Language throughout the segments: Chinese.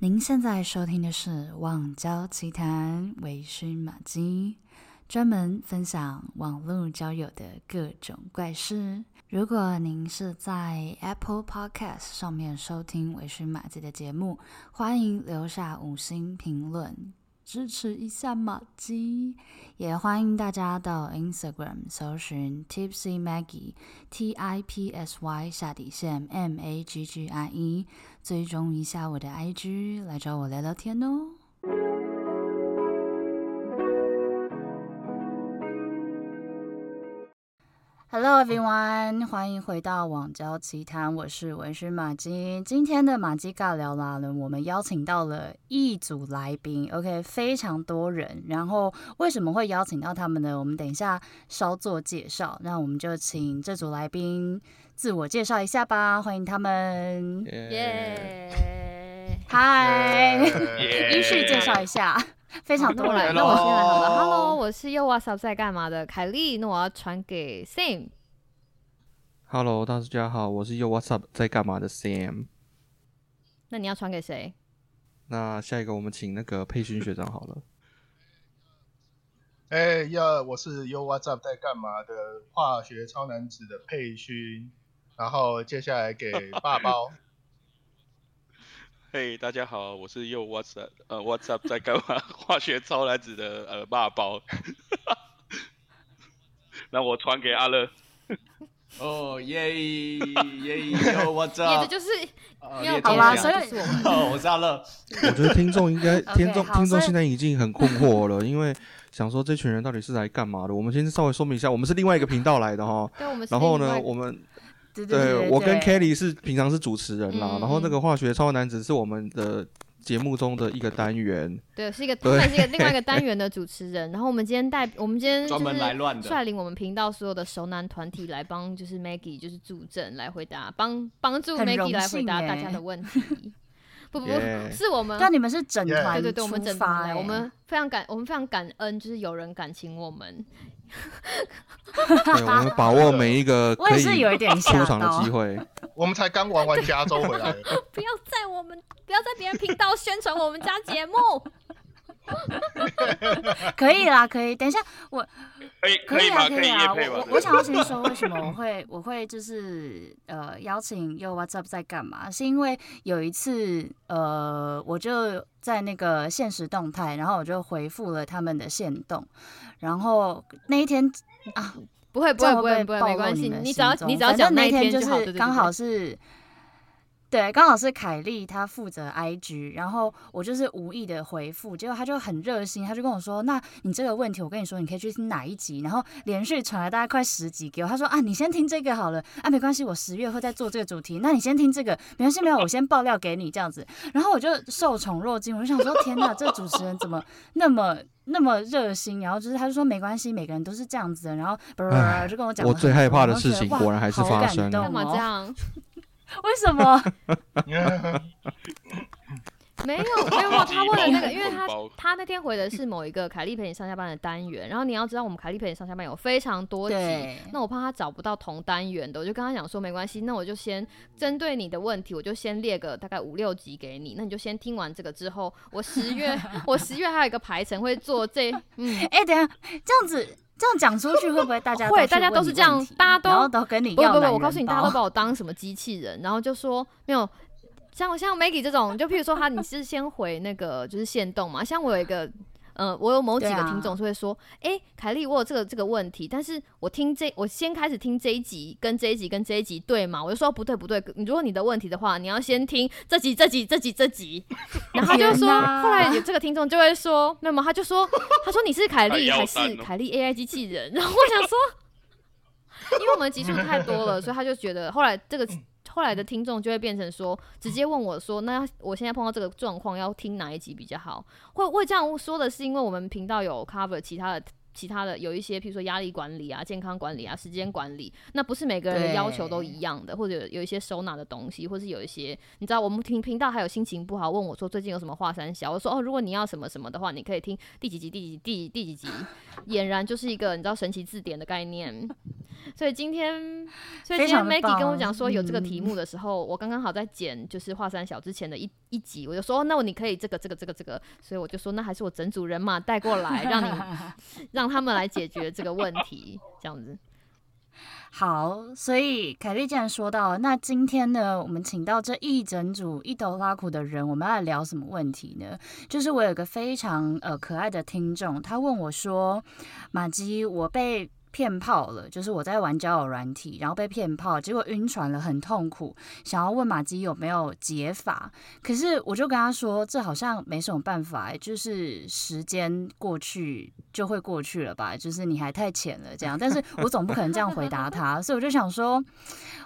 您现在收听的是《网交奇谈》，微醺玛姬，专门分享网络交友的各种怪事。如果您是在 Apple Podcast 上面收听微醺玛姬的节目，欢迎留下五星评论。支持一下玛姬，也欢迎大家到 Instagram 搜寻 Tipsy Maggie T I P S Y 下底线 M A G G I E，追踪一下我的 IG，来找我聊聊天哦。Hello everyone，欢迎回到网交奇谈，我是微醺玛姬。今天的马姬尬聊啦呢，我们邀请到了一组来宾，OK，非常多人。然后为什么会邀请到他们呢？我们等一下稍作介绍。那我们就请这组来宾自我介绍一下吧，欢迎他们。耶，嗨，依序介绍一下。非常多人，那我先来好了。Hello，我是 Yo What's Up 在干嘛的凯莉，那我要传给 Sam。Hello，大家好，我是 Yo What's Up 在干嘛的 Sam。那你要传给谁？那下一个我们请那个佩勋学长好了。哎呀，我是 Yo What's Up 在干嘛的化学超男子的佩勋，然后接下来给爸包。嘿，hey, 大家好，我是 Yo What's Up，呃，What's Up 在干嘛？化学超男子的呃爸包，那我传给阿乐。哦耶耶，Yo What's Up？也就是，好啦，所以 哦，我是阿乐。我觉得听众应该，听众听众现在已经很困惑了，因为想说这群人到底是来干嘛的？我们先稍微说明一下，我们是另外一个频道来的哈。对，我们。然后呢，我们。对，对，对，对，我跟 Kelly 是平常是主持人啦，嗯、然后那个化学超男子是我们的节目中的一个单元，对，是一个，对，是一个另外一个单元的主持人。然后我们今天带，我们今天专门来乱的，率领我们频道所有的熟男团体来帮，就是 Maggie 就是助阵来回答，帮帮助 Maggie 来回答大家的问题。不不.是我们，但你们是整团，对对对，我们整团，我们非常感，我们非常感恩，就是有人敢请我们。对，我们把握每一个 可以出场的机会。我们才刚玩完加州回来。不要在我们，不要在别人频道宣传我们家节目。可以啦，可以。等一下，我可以，可以啊，可以啊。我我想要先说，为什么我会我会就是呃邀请 Yo What's Up 在干嘛？是因为有一次呃，我就在那个现实动态，然后我就回复了他们的限动，然后那一天啊，不会不会不会不会没关系，你只要 你只要讲那一天就是刚好是。对，刚好是凯莉她负责 IG，然后我就是无意的回复，结果她就很热心，她就跟我说：“那你这个问题，我跟你说，你可以去听哪一集？”然后连续传了大概快十集给我，她说：“啊，你先听这个好了，啊，没关系，我十月会再做这个主题，那你先听这个，没关系，没有，我先爆料给你这样子。”然后我就受宠若惊，我就想说：“天哪，这主持人怎么那么那么热心？”然后就是他就说：“没关系，每个人都是这样子的。”然后不是就跟我讲，我最害怕的事情果然还是发生了，干嘛这样？为什么？没有没有，他问了那个，因为他他那天回的是某一个凯莉陪你上下班的单元，然后你要知道我们凯莉陪你上下班有非常多集，那我怕他找不到同单元的，我就跟他讲说没关系，那我就先针对你的问题，我就先列个大概五六集给你，那你就先听完这个之后，我十月我十月还有一个排程会做这，嗯，哎、欸，等下这样子。这样讲出去会不会大家会？大家都是这样，大家都都跟你要不不不，我告诉你，大家都把我当什么机器人，然后就说没有，像像 Maggie 这种，就譬如说他，你是先回那个就是线动嘛，像我有一个。嗯、呃，我有某几个听众就会说，哎、啊，凯莉，我有这个这个问题，但是我听这，我先开始听这一集，跟这一集跟这一集对吗？我就说不对不对，如果你的问题的话，你要先听这集这集这集这集，然后他就说，后来有这个听众就会说，没有吗？他就说，他说你是凯莉 还是凯莉 AI 机器人？然后我想说，因为我们集数太多了，所以他就觉得后来这个。后来的听众就会变成说，直接问我说：“那我现在碰到这个状况，要听哪一集比较好？”会会这样说的是，因为我们频道有 cover 其他的、其他的有一些，譬如说压力管理啊、健康管理啊、时间管理，那不是每个人的要求都一样的，或者有一些收纳的东西，或是有一些你知道，我们听频道还有心情不好问我说最近有什么华山小，我说哦，如果你要什么什么的话，你可以听第几集、第几集、第第几集，俨然就是一个你知道神奇字典的概念。所 以今天，所以今天 Maggie 跟我讲说有这个题目的时候，嗯、我刚刚好在剪就是华山小之前的一一集，我就说，哦那我你可以这个这个这个这个，所以我就说，那还是我整组人马带过来，让你 让他们来解决这个问题，这样子。好，所以凯莉既然说到，那今天呢，我们请到这一整组一头拉苦的人，我们要聊什么问题呢？就是我有个非常呃可爱的听众，他问我说：“玛姬，我被。”骗炮了，就是我在玩交友软体，然后被骗炮，结果晕船了，很痛苦，想要问玛姬有没有解法，可是我就跟他说，这好像没什么办法，就是时间过去就会过去了吧，就是你还太浅了这样，但是我总不可能这样回答他，所以我就想说，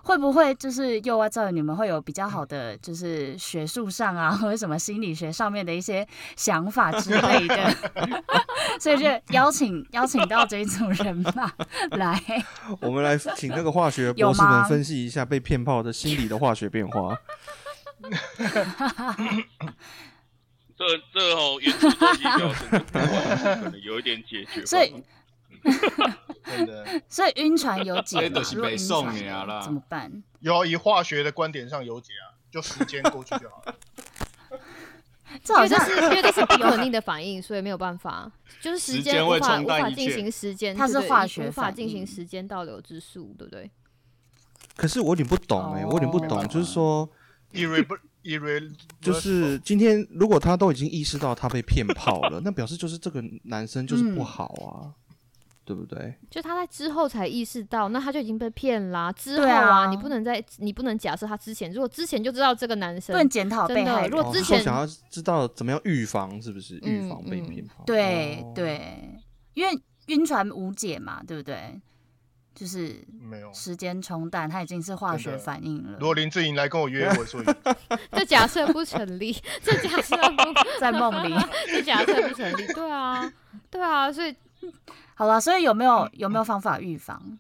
会不会就是又要造你们会有比较好的，就是学术上啊，或者什么心理学上面的一些想法之类的，所以就邀请邀请到这一组人吧。来，我们来请那个化学博士们分析一下被骗炮的心理的化学变化。这这哦，原子周期表可能有一点解决。所以，真的，所以晕船有解吗？是被送你啊了，怎么办？有，以化学的观点上有解啊，就时间过去就好了。这好像是因为这是不可逆的反应，所以没有办法，就是时间无法无法进行时间，它是化学无法进行时间倒流之术，对不对？可是我有点不懂哎、欸，我有点不懂，就是说，就是今天如果他都已经意识到他被骗炮了，那表示就是这个男生就是不好啊。对不对？就他在之后才意识到，那他就已经被骗啦。之后啊，啊你不能再，你不能假设他之前，如果之前就知道这个男生，不能检讨被害。如果之前、哦、想要知道怎么样预防，是不是预防被骗？对、嗯嗯、对，因为晕船无解嘛，对不对？就是没有时间冲淡，他已经是化学反应了。如果林志颖来跟我约会，所以 这假设不成立，这假设不在梦里，这假设不成立。对啊，对啊，所以。好了，所以有没有有没有方法预防？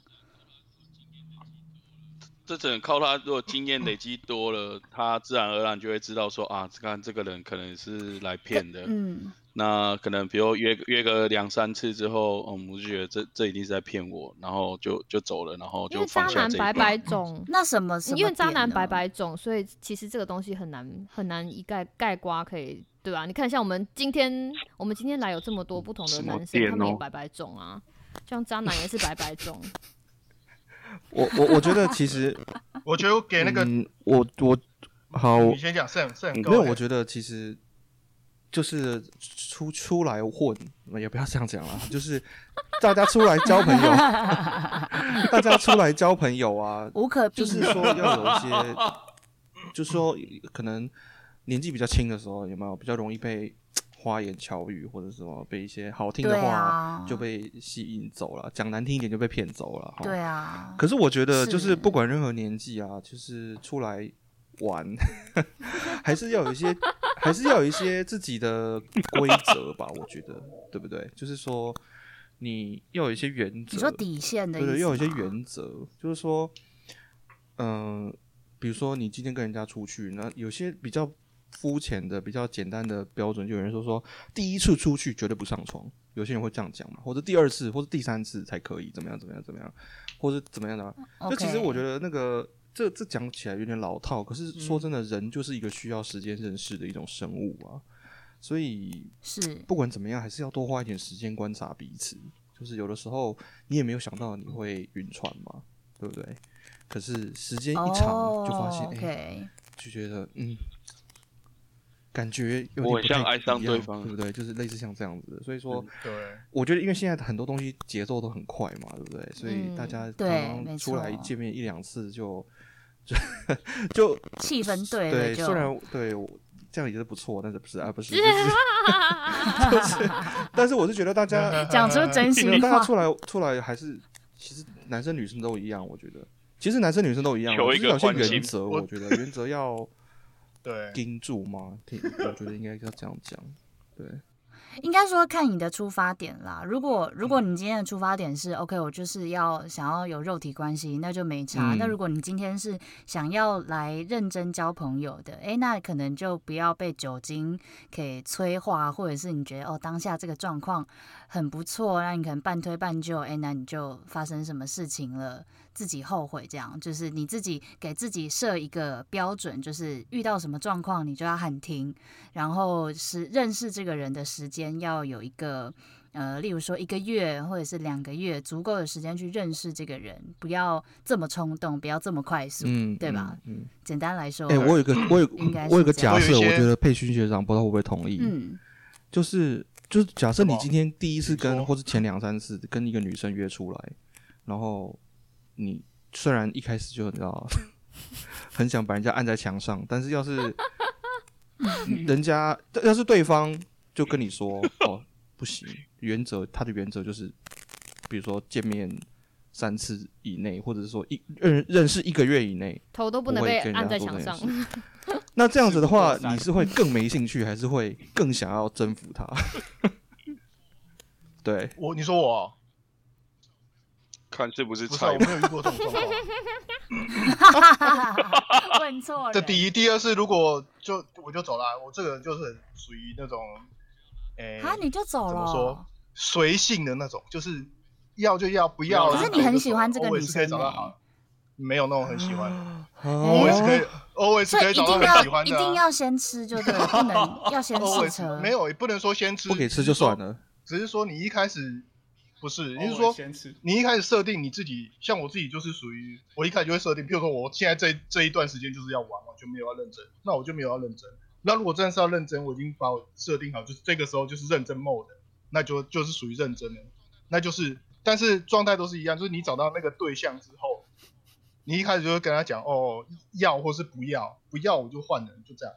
这只能靠他，如果经验累积多了，他自然而然就会知道说啊，看这个人可能是来骗的。嗯，那可能比如约约个两三次之后，嗯，我就觉得这这一定是在骗我，然后就就走了，然后就放下这一。因为渣男百百种，那什么？什么因为渣男百百种，所以其实这个东西很难很难一概概括可以。对吧？你看，像我们今天，我们今天来有这么多不同的男生，他们也白白种啊，像渣男也是白白种。我我我觉得其实，我觉得我给那个，嗯、我我好，你先讲，是很是很没有，我觉得其实就是出出来混，也不要这样讲了，就是大家出来交朋友，大家出来交朋友啊，无可避免，就是说要有一些，就是说可能。年纪比较轻的时候，有没有比较容易被 花言巧语或者什么被一些好听的话就被吸引走了？讲、啊、难听一点就被骗走了。对啊。可是我觉得，就是不管任何年纪啊，就是出来玩，还是要有一些，还是要有一些自己的规则吧。我觉得，对不对？就是说，你要有一些原则，你说底线的对，要有一些原则，就是说，嗯、呃，比如说你今天跟人家出去，那有些比较。肤浅的比较简单的标准，就有人说说第一次出去绝对不上床，有些人会这样讲嘛，或者第二次或者第三次才可以，怎么样怎么样怎么样，或者怎么样的。就其实我觉得那个这这讲起来有点老套，可是说真的，人就是一个需要时间认识的一种生物啊，所以是不管怎么样，还是要多花一点时间观察彼此。就是有的时候你也没有想到你会晕船嘛，对不对？可是时间一长就发现，哎、oh, 就觉得嗯。感觉有点像爱上对方，对不对？就是类似像这样子的，所以说，对，我觉得因为现在很多东西节奏都很快嘛，对不对？所以大家刚刚出来见面一两次就就就 气氛对对，虽然对这样也是不错，但是不是啊？不 是，就是，但是我是觉得大家 讲出真心话，大家出来出来还是其实男生女生都一样，我觉得其实男生女生都一样，有一个原则，我觉得原则要。对，盯住吗？我觉得应该要这样讲。对，应该说看你的出发点啦。如果如果你今天的出发点是 OK，我就是要想要有肉体关系，那就没差。嗯、那如果你今天是想要来认真交朋友的，哎、欸，那可能就不要被酒精给催化，或者是你觉得哦当下这个状况很不错，那你可能半推半就，哎、欸，那你就发生什么事情了，自己后悔这样，就是你自己给自己设一个标准，就是遇到什么状况你就要喊停，然后是认识这个人的时间。要有一个呃，例如说一个月或者是两个月，足够的时间去认识这个人，不要这么冲动，不要这么快速，嗯、对吧？嗯，简单来说，哎、欸，我有一个，我有，我有个假设，我觉得佩勋学长不知道会不会同意，嗯，就是就是假设你今天第一次跟，或是前两三次跟一个女生约出来，然后你虽然一开始就你知道 很想把人家按在墙上，但是要是 人家要是对方。就跟你说哦，不行，原则他的原则就是，比如说见面三次以内，或者是说一认认识一个月以内，头都不能被按在墙上。那这样子的话，你是会更没兴趣，还是会更想要征服他？对我，你说我看是不是？不是，我没有遇过这种状况。问错了。这第一，第二是如果就我就走了，我这个人就是属于那种。哎啊！你就走了？怎么说？随性的那种，就是要就要，不要。可是你很喜欢这个女生，没有那种很喜欢。always 可以，always 可以找到很喜欢的。一定要先吃，就对，不能 要先试车。没有，也不能说先吃，不给吃就算了。只是说你一开始不是，你是说你一开始设定你自己，像我自己就是属于我一开始就会设定，譬如说我现在这这一段时间就是要玩，完全没有要认真，那我就没有要认真。那如果真的是要认真，我已经把我设定好，就是这个时候就是认真 mode，那就就是属于认真的，那就是，但是状态都是一样，就是你找到那个对象之后，你一开始就会跟他讲，哦，要或是不要，不要我就换人，就这样，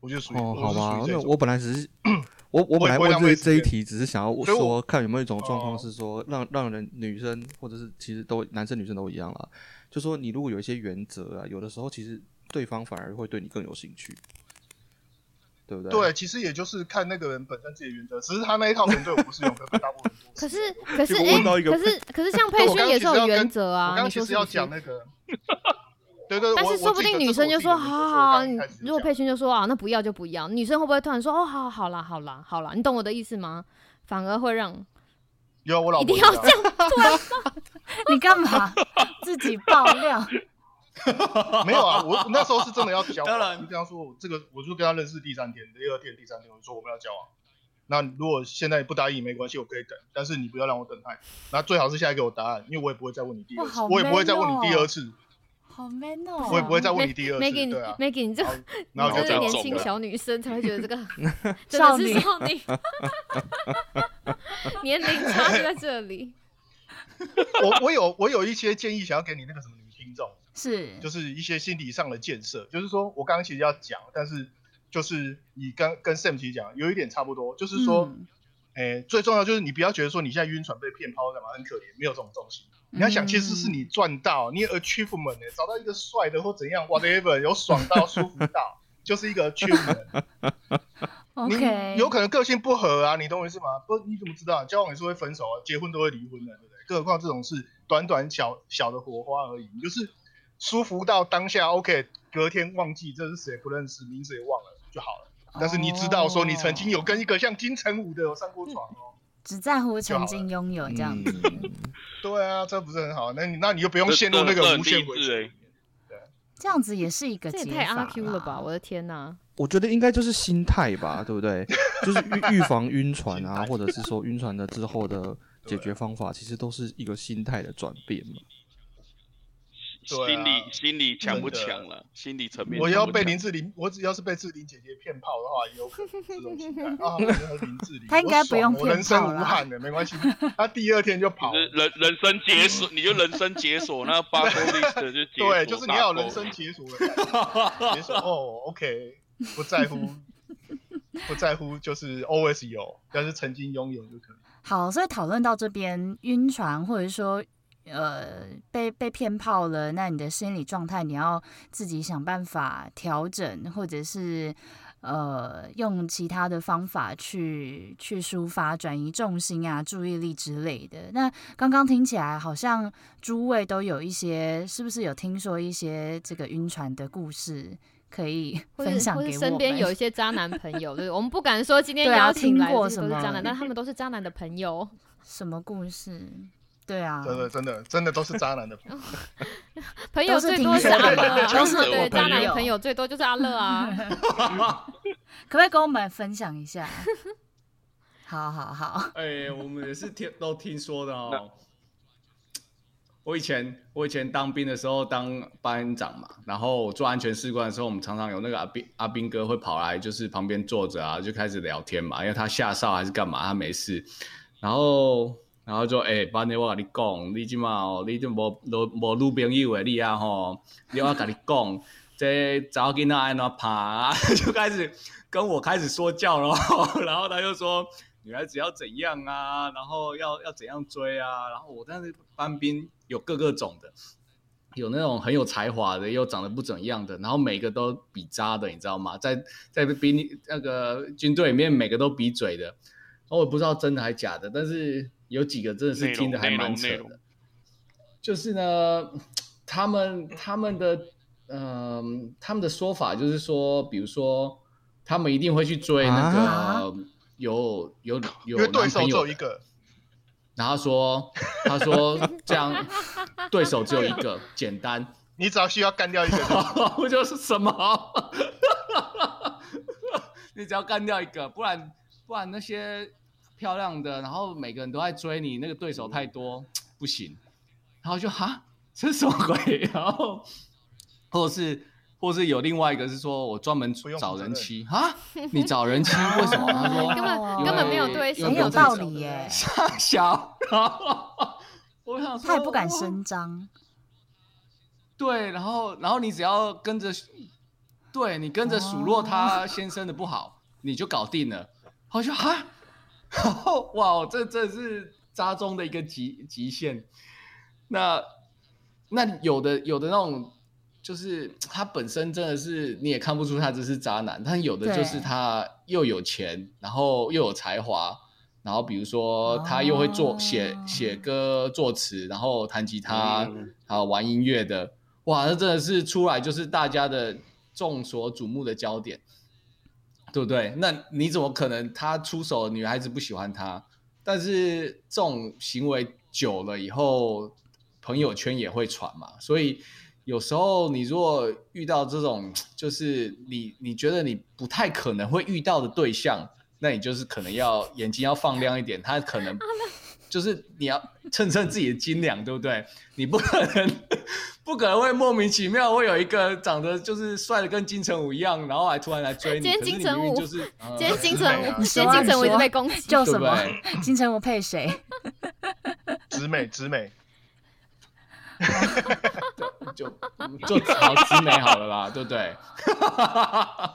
我就属于哦，好吧，因为我本来只是 我我本来问这这一题，只是想要说看有没有一种状况是说让让人女生或者是其实都男生女生都一样啦，就说你如果有一些原则啊，有的时候其实对方反而会对你更有兴趣。对不对？对，其实也就是看那个人本身自己的原则，只是他那一套可能对我不适用，可 大部分。可是，可是，哎，可是，可是，像佩勋也是有原则啊。我刚刚其实要讲那个，对对。但是说不定女生就说，好好好，如果佩勋就说啊，那不要就不要，女生会不会突然说，哦，好好啦，好啦，好啦，你懂我的意思吗？反而会让有我老婆一定要这样 你干嘛自己爆料？没有啊，我那时候是真的要交往。当然，就这样说，这个我就跟他认识第三天、第二天、第三天，我就说我们要交往。那如果现在不答应没关系，我可以等，但是你不要让我等太。那最好是现在给我答案，因为我也不会再问你第二次，我也不会再问你第二次。好 man 哦！我也不会再问你第二次。Maggie，对啊，Maggie，你这，然后就是年轻小女生才会觉得这个 少女少女，年龄差就在这里。我我有我有一些建议想要给你那个什么女听众。是，就是一些心理上的建设，就是说我刚刚其实要讲，但是就是你刚跟 Sam 其实讲有一点差不多，就是说，诶、嗯欸，最重要就是你不要觉得说你现在晕船被骗抛干嘛很可怜，没有这种东西。你要想，其实是你赚到，你 achievement 呢，找到一个帅的或怎样，whatever，有爽到舒服到，就是一个 achievement。OK，你有可能个性不合啊，你懂我意思吗？不，你怎么知道？交往也是会分手啊，结婚都会离婚的，对不对？更何况这种是短短小小的火花而已，你就是。舒服到当下，OK，隔天忘记这是谁不认识，名字也忘了就好了。但是你知道说你曾经有跟一个像金城武的有上过床哦，只在乎曾经拥有这样子。对啊，这不是很好？那你那你就不用陷入那个无限回圈。对，这样子也是一个。这也太阿 Q 了吧！我的天哪！我觉得应该就是心态吧，对不对？就是预 预防晕船啊，或者是说晕船了之后的解决方法，其实都是一个心态的转变嘛。心理心理强不强了？心理层面。我要被林志玲，我只要是被志玲姐姐骗炮的话，也有可能这种心态 啊。林志玲，他应该不用骗炮了。人生无憾的，没关系。他第二天就跑。人人生解锁，你就人生解锁那 bucket list 就解锁。对，就是你要有人生解锁的。解锁 哦，OK，不在乎，不在乎，就是 always 有，但是曾经拥有就可以。好，所以讨论到这边，晕船或者说。呃，被被骗炮了，那你的心理状态你要自己想办法调整，或者是呃用其他的方法去去抒发、转移重心啊、注意力之类的。那刚刚听起来好像诸位都有一些，是不是有听说一些这个晕船的故事？可以 分享给我们，身边有一些渣男朋友，对，我们不敢说今天 邀请来的什么渣男，但他们都是渣男的朋友。什么故事？对啊，真的真的真的都是渣男的朋友。朋友最多是阿乐，都是对渣男朋友最多就是阿乐啊。可不可以跟我们分享一下？好好好。哎，我们也是听都听说的哦。我以前我以前当兵的时候当班长嘛，然后做安全士官的时候，我们常常有那个阿兵阿兵哥会跑来，就是旁边坐着啊，就开始聊天嘛，因为他下哨还是干嘛，他没事，然后然后就哎，班长我跟你讲，你今嘛哦，你就无无无女朋友的你啊吼，你我跟你讲，这早囡仔爱哪爬，就开始跟我开始说教咯，然后他就说。女孩子要怎样啊？然后要要怎样追啊？然后我但是班兵有各个种的，有那种很有才华的，又长得不怎样的，然后每个都比渣的，你知道吗？在在兵那个军队里面，每个都比嘴的。我也不知道真的还假的，但是有几个真的是听的还蛮扯的。就是呢，他们他们的嗯、呃，他们的说法就是说，比如说他们一定会去追那个。啊有有有对手只有一个，然后说他说这样对手只有一个，简单，你只要需要干掉一个，不就是什么？你只要干掉一个，不然不然那些漂亮的，然后每个人都在追你，那个对手太多不行。然后就哈，这是什么鬼？然后或者是。或是有另外一个是说，我专门找人妻啊？你找人妻 为什么？他说根本根本没有对手，很有道理耶。小，我想说他也不敢声张。对，然后然后你只要跟着，对你跟着数落他先生的不好，你就搞定了。我就哈，然后哇，这这是渣中的一个极极限。那那有的有的那种。就是他本身真的是你也看不出他这是渣男，但有的就是他又有钱，然后又有才华，然后比如说他又会做写写歌作词，然后弹吉他，还有玩音乐的，哇，那真的是出来就是大家的众所瞩目的焦点，对不对？那你怎么可能他出手女孩子不喜欢他？但是这种行为久了以后，朋友圈也会传嘛，所以。有时候你如果遇到这种，就是你你觉得你不太可能会遇到的对象，那你就是可能要眼睛要放亮一点，他可能就是你要称称自己的斤两，对不对？你不可能不可能会莫名其妙会有一个长得就是帅的跟金城武一样，然后还突然来追你。今天金城武就是今天金城武，今天金城武就被攻击，叫什么？金城武配谁？直美，直美。对，就就好直美好了啦，对不对？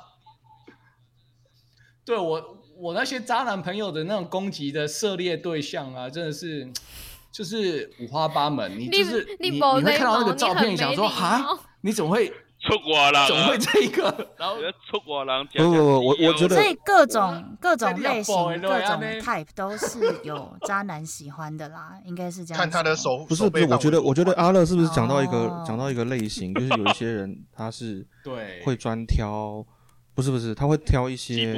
对我我那些渣男朋友的那种攻击的涉猎对象啊，真的是就是五花八门。你就是你你，你会看到那个照片，想说哈，你怎么会？出国了，总会这一个，然后出国了。不不不，我我觉得，所以各种各种类型、各种 type 都是有渣男喜欢的啦，应该是这样。看他的手，不是不是，我觉得我觉得阿乐是不是讲到一个讲到一个类型，就是有一些人他是对会专挑，不是不是，他会挑一些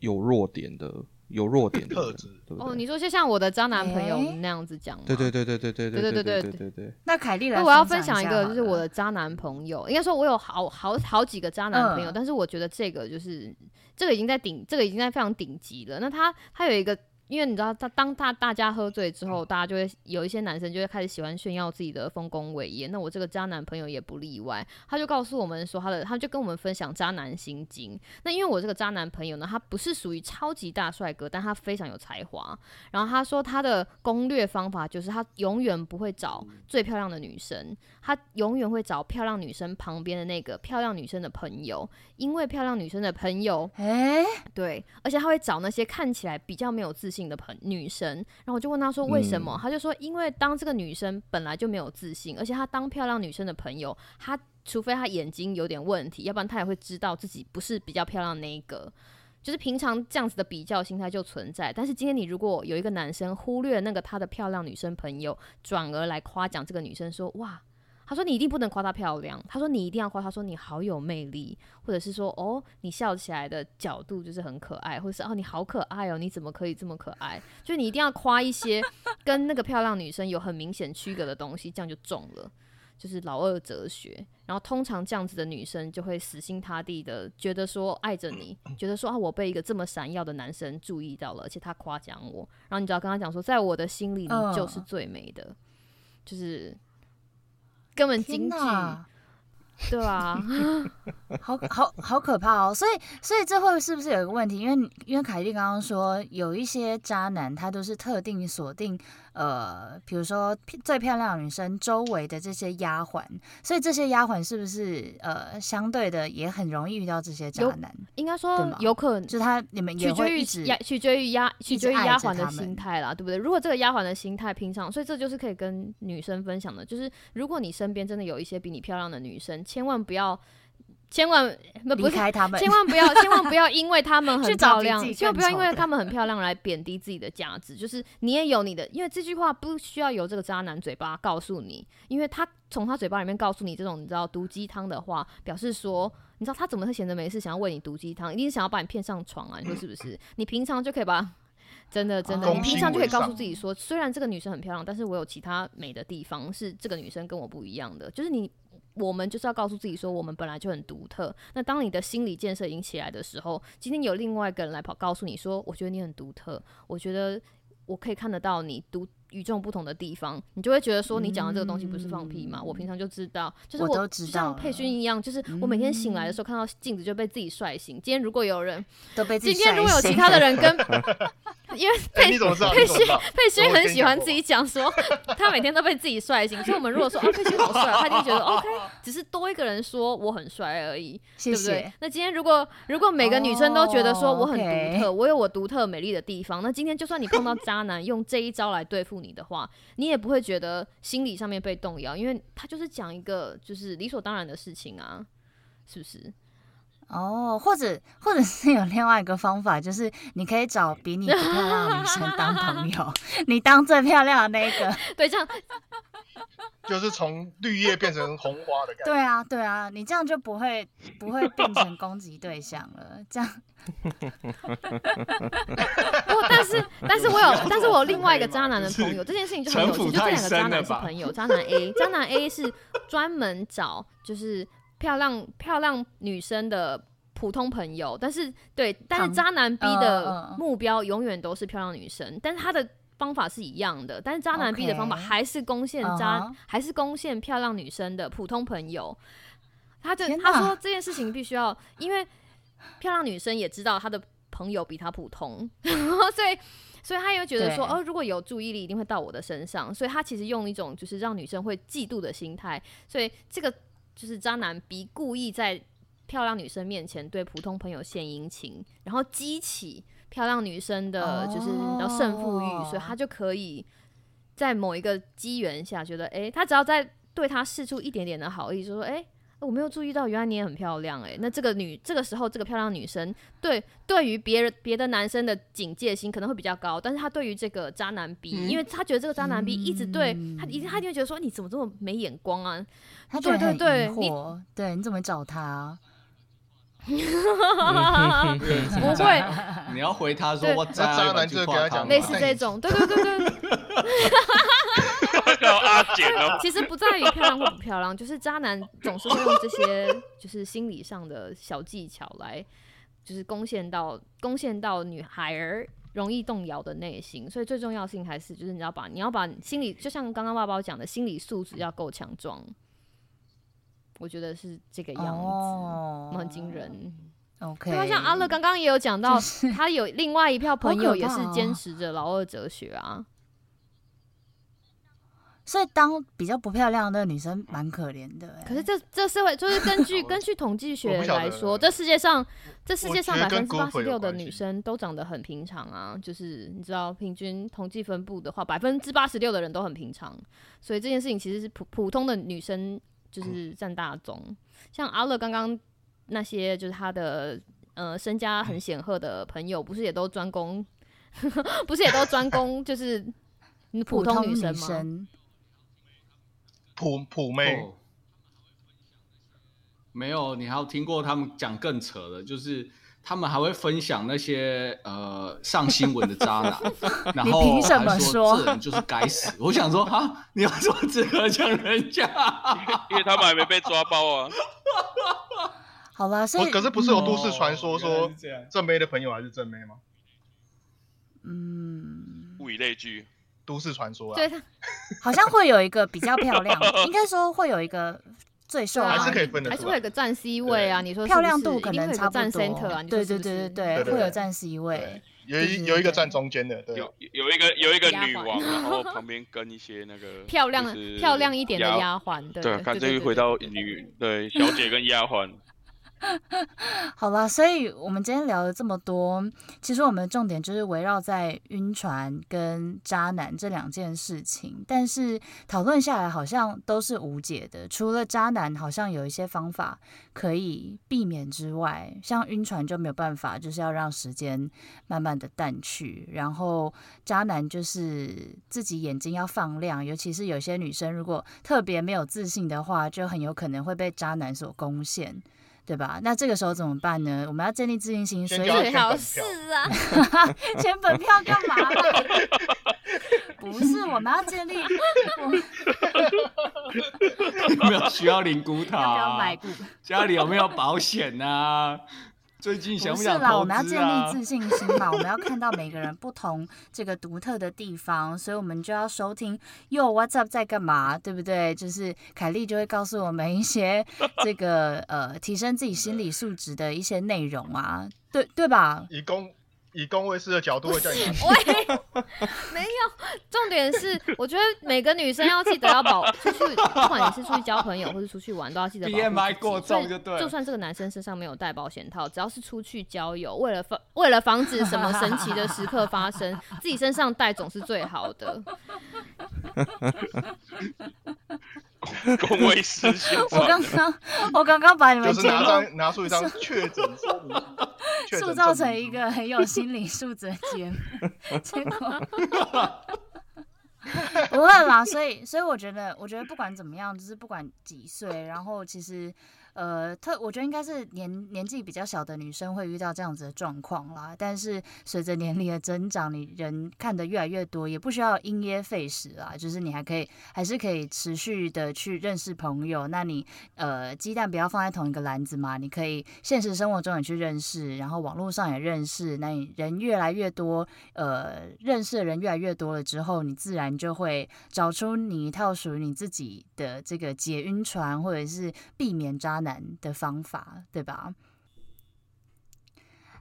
有弱点的。有弱点的特质，对不对？哦，你说就像我的渣男朋友那样子讲吗？对对对对对对对对对对对对。那凯莉来，我要分享一个，就是我的渣男朋友。应该说，我有好好好几个渣男朋友，但是我觉得这个就是这个已经在顶，这个已经在非常顶级了。那他他有一个。因为你知道，他当他大家喝醉之后，大家就会有一些男生就会开始喜欢炫耀自己的丰功伟业。那我这个渣男朋友也不例外，他就告诉我们说，他的他就跟我们分享渣男心经。那因为我这个渣男朋友呢，他不是属于超级大帅哥，但他非常有才华。然后他说他的攻略方法就是他永远不会找最漂亮的女生，他永远会找漂亮女生旁边的那个漂亮女生的朋友，因为漂亮女生的朋友，哎，对，而且他会找那些看起来比较没有自信。信的朋女生。然后我就问他说为什么？嗯、他就说因为当这个女生本来就没有自信，而且她当漂亮女生的朋友，她除非她眼睛有点问题，要不然她也会知道自己不是比较漂亮的那一个。就是平常这样子的比较心态就存在，但是今天你如果有一个男生忽略那个他的漂亮女生朋友，转而来夸奖这个女生说哇，他说你一定不能夸她漂亮，他说你一定要夸她说你好有魅力，或者是说哦你笑起来的角度就是很可爱，或者是哦你好可爱哦你怎么可以这么可爱？就你一定要夸一些 跟那个漂亮女生有很明显区隔的东西，这样就中了。就是老二哲学，然后通常这样子的女生就会死心塌地的觉得说爱着你，觉得说啊我被一个这么闪耀的男生注意到了，而且他夸奖我，然后你只要跟他讲说，在我的心里你就是最美的，就是根本京剧。对啊，好好好可怕哦！所以，所以这会是不是有一个问题？因为，因为凯蒂刚刚说有一些渣男，他都是特定锁定，呃，比如说最漂亮的女生周围的这些丫鬟，所以这些丫鬟是不是呃相对的也很容易遇到这些渣男？应该说有可能，就他你们也会取决于丫取决于丫取决于丫鬟的心态啦，对不对？如果这个丫鬟的心态平常，所以这就是可以跟女生分享的，就是如果你身边真的有一些比你漂亮的女生。千万不要，千万不开他们，千万不要，千万不要，因为他们很漂亮，千万不要因为他们很漂亮来贬低自己的价值。就是你也有你的，因为这句话不需要由这个渣男嘴巴告诉你，因为他从他嘴巴里面告诉你这种你知道毒鸡汤的话，表示说，你知道他怎么会闲着没事想要喂你毒鸡汤，一定是想要把你骗上床啊？你说是不是？你平常就可以把，真的真的，你平常就可以告诉自己说，虽然这个女生很漂亮，但是我有其他美的地方，是这个女生跟我不一样的，就是你。我们就是要告诉自己说，我们本来就很独特。那当你的心理建设已经起来的时候，今天有另外一个人来跑，告诉你说，我觉得你很独特，我觉得我可以看得到你独。与众不同的地方，你就会觉得说，你讲的这个东西不是放屁吗？嗯、我平常就知道，就是我，我像佩勋一样，就是我每天醒来的时候看到镜子就被自己帅醒。今天如果有人 都被今天如果有其他的人跟，因为佩 佩勋佩勋很喜欢自己讲说，他每天都被自己帅醒。所以我们如果说啊佩勋好帅，他就觉得 OK，只是多一个人说我很帅而已，谢谢对不对？那今天如果如果每个女生都觉得说我很独特，oh, 我有我独特美丽的地方，那今天就算你碰到渣男用这一招来对付。你的话，你也不会觉得心理上面被动摇，因为他就是讲一个就是理所当然的事情啊，是不是？哦，或者或者是有另外一个方法，就是你可以找比你不漂亮的女生当朋友，你当最漂亮的那一个，对，这样就是从绿叶变成红花的感觉。对啊，对啊，你这样就不会不会变成攻击对象了，这样。不，但是但是我有，但是我有另外一个渣男的朋友，这件事情就很有趣，就这两个渣男是朋友，渣男 A，渣男 A 是专门找就是漂亮漂亮女生的普通朋友，但是对，但是渣男 B 的目标永远都是漂亮女生，但是他的方法是一样的，但是渣男 B 的方法还是攻陷渣，还是攻陷漂亮女生的普通朋友，他就他说这件事情必须要因为。漂亮女生也知道她的朋友比她普通，所以，所以他又觉得说，哦，如果有注意力，一定会到我的身上，所以他其实用一种就是让女生会嫉妒的心态，所以这个就是渣男逼故意在漂亮女生面前对普通朋友献殷勤，然后激起漂亮女生的就是要胜负欲，所以他就可以在某一个机缘下觉得，哎、欸，他只要在对他示出一点点的好意，就说，哎、欸。我没有注意到，原来你也很漂亮哎、欸。那这个女这个时候，这个漂亮女生对对于别人别的男生的警戒心可能会比较高，但是她对于这个渣男 B，、嗯、因为她觉得这个渣男 B 一直对她，一定她就会觉得说你怎么这么没眼光啊？她对对对，你对你怎么找他、啊？不会，你要回他说我渣男就给他讲类似这种，对对对对。其实不在于漂亮或不漂亮，就是渣男总是会用这些就是心理上的小技巧来，就是攻陷到攻陷到女孩儿容易动摇的内心。所以最重要的事情还是就是你要把你要把心理，就像刚刚爸爸讲的心理素质要够强壮。我觉得是这个样子，哦、很惊人。OK，对，像阿乐刚刚也有讲到，就是、他有另外一票朋友也是坚持着老二哲学啊。所以当比较不漂亮的那女生蛮可怜的。可是这这社会就是根据 根据统计学来说，这世界上这世界上百分之八十六的女生都长得很平常啊。就是你知道，平均统计分布的话，百分之八十六的人都很平常。所以这件事情其实是普普通的女生就是占大宗。像阿乐刚刚那些就是他的呃身家很显赫的朋友，不是也都专攻，不是也都专攻就是普通女生吗？普普妹、哦，没有，你还有听过他们讲更扯的，就是他们还会分享那些呃上新闻的渣男，然后凭什么说这人就是该死？我想说啊，你要说这个讲人家因，因为他们还没被抓包啊。好吧，所以可是不是有都市传说说正妹的朋友还是正妹吗？嗯，物以类聚。都市传说啊，对，好像会有一个比较漂亮，应该说会有一个最受欢迎，还是可以分得出来，还是会有个占 C 位啊？你说漂亮度可能差不多，啊、对对对对对，会有占 C 位，有一有一个站中间的，对，有有一个有一个女王，然后旁边跟一些那个漂亮漂亮一点的丫鬟，对，看这又回到女对小姐跟丫鬟。好了，所以我们今天聊了这么多，其实我们的重点就是围绕在晕船跟渣男这两件事情。但是讨论下来好像都是无解的，除了渣男好像有一些方法可以避免之外，像晕船就没有办法，就是要让时间慢慢的淡去。然后渣男就是自己眼睛要放亮，尤其是有些女生如果特别没有自信的话，就很有可能会被渣男所攻陷。对吧？那这个时候怎么办呢？我们要建立自信心，所以最好是啊，签本票干嘛啦？不是，我们要建立。有没有需要领骨塔？要不要买股？家里有没有保险啊？最近想不想啊？不是啦，我们要建立自信心嘛，我们要看到每个人不同这个独特的地方，所以我们就要收听。哟，What's up？在干嘛？对不对？就是凯莉就会告诉我们一些这个呃提升自己心理素质的一些内容啊，对对吧？以公。以公卫师的角度会叫你喂，没有，重点是我觉得每个女生要记得要保出去，不管你是出去交朋友或是出去玩，都要记得保 BMI 过重就对。就算这个男生身上没有带保险套，只要是出去交友，为了防为了防止什么神奇的时刻发生，自己身上带总是最好的。公卫师，我刚刚我刚刚把你们就是拿张拿出一张 确诊说明，塑造成一个很有心理素质的节目，结果不会啦。所以所以我觉得，我觉得不管怎么样，就是不管几岁，然后其实。呃，特我觉得应该是年年纪比较小的女生会遇到这样子的状况啦。但是随着年龄的增长，你人看得越来越多，也不需要因噎废食啦。就是你还可以，还是可以持续的去认识朋友。那你呃，鸡蛋不要放在同一个篮子嘛。你可以现实生活中也去认识，然后网络上也认识。那你人越来越多，呃，认识的人越来越多了之后，你自然就会找出你一套属于你自己的这个解晕船或者是避免渣男的方法，对吧？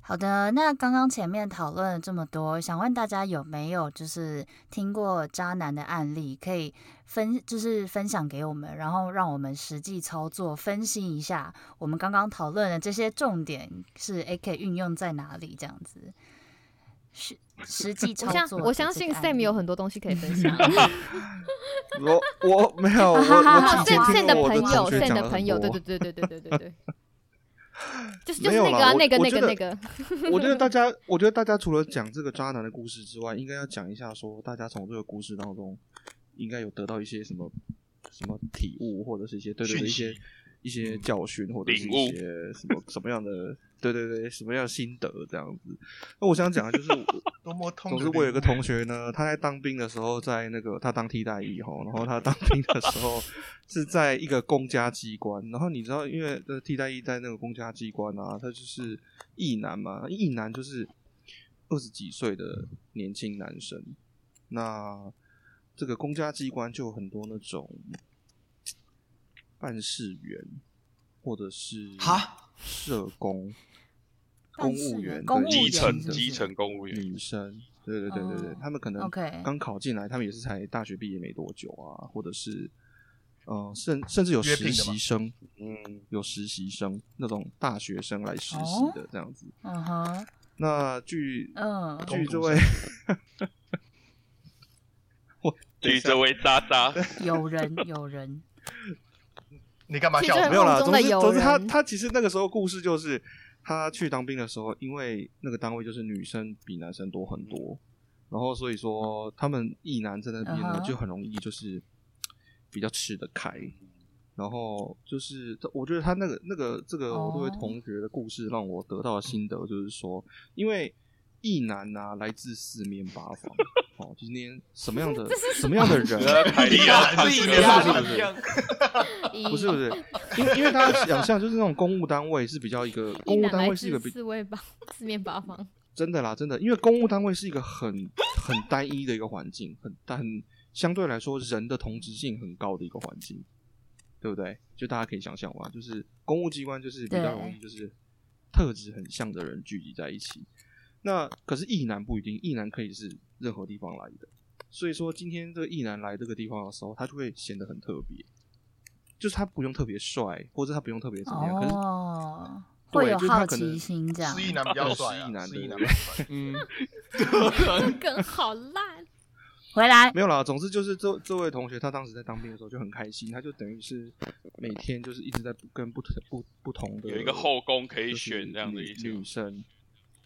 好的，那刚刚前面讨论了这么多，想问大家有没有就是听过渣男的案例，可以分就是分享给我们，然后让我们实际操作分析一下，我们刚刚讨论的这些重点是 A K 运用在哪里？这样子是实际操作，我相信 Sam 有很多东西可以分 享。我我没有，我我之前听我的朋友，Sam。的朋友，对对对对对对对对。就是就是那个、啊、那个那个那个。我觉得大家，我觉得大家除了讲这个渣男的故事之外，应该要讲一下说，大家从这个故事当中，应该有得到一些什么什么体悟，或者是一些对对对一些。一些教训，或者是一些什么什么样的，对对对，什么样的心得这样子。那我想讲的就是，多么痛。总之，我有一个同学呢，他在当兵的时候，在那个他当替代役吼，然后他当兵的时候 是在一个公家机关。然后你知道，因为替代役在那个公家机关啊，他就是役男嘛，役男就是二十几岁的年轻男生。那这个公家机关就有很多那种。办事员，或者是哈？社工、公务员、基层基层公务员女生，对对对对对，他们可能刚考进来，他们也是才大学毕业没多久啊，或者是，呃，甚甚至有实习生，嗯，有实习生那种大学生来实习的这样子，嗯哼。那据嗯据这位，我据这位渣渣，有人有人，你干嘛笑？没有啦，总之总之他他其实那个时候故事就是。他去当兵的时候，因为那个单位就是女生比男生多很多，然后所以说他们一男在那边呢就很容易就是比较吃得开，然后就是我觉得他那个那个这个我这位同学的故事让我得到的心得就是说，因为役男啊来自四面八方，哦，今天什么样的什么？样的人，海力啊，自己面不是不是不是，因为因为他想象就是那种公务单位是比较一个 公务单位是一个四位八四面八方，真的啦，真的，因为公务单位是一个很很单一的一个环境，很很相对来说人的同质性很高的一个环境，对不对？就大家可以想象哇，就是公务机关就是比较容易就是特质很像的人聚集在一起。那可是异男不一定，异男可以是任何地方来的，所以说今天这个异男来这个地方的时候，他就会显得很特别。就是他不用特别帅，或者他不用特别怎么样，哦，可是会有好奇心这样。是役男比较帅，役男，役男，嗯，梗好烂。回来没有啦，总之就是这这位同学，他当时在当兵的时候就很开心，他就等于是每天就是一直在跟不同不不同的有一个后宫可以选这样的一女生，